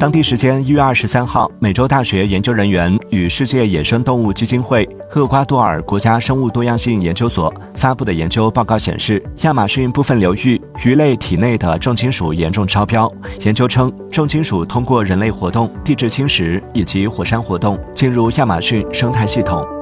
当地时间一月二十三号美洲大学研究人员与世界野生动物基金会厄瓜多尔国家生物多样性研究所发布的研究报告显示亚马逊部分流域鱼类体内的重金属严重超标研究称重金属通过人类活动地质侵蚀以及火山活动进入亚马逊生态系统。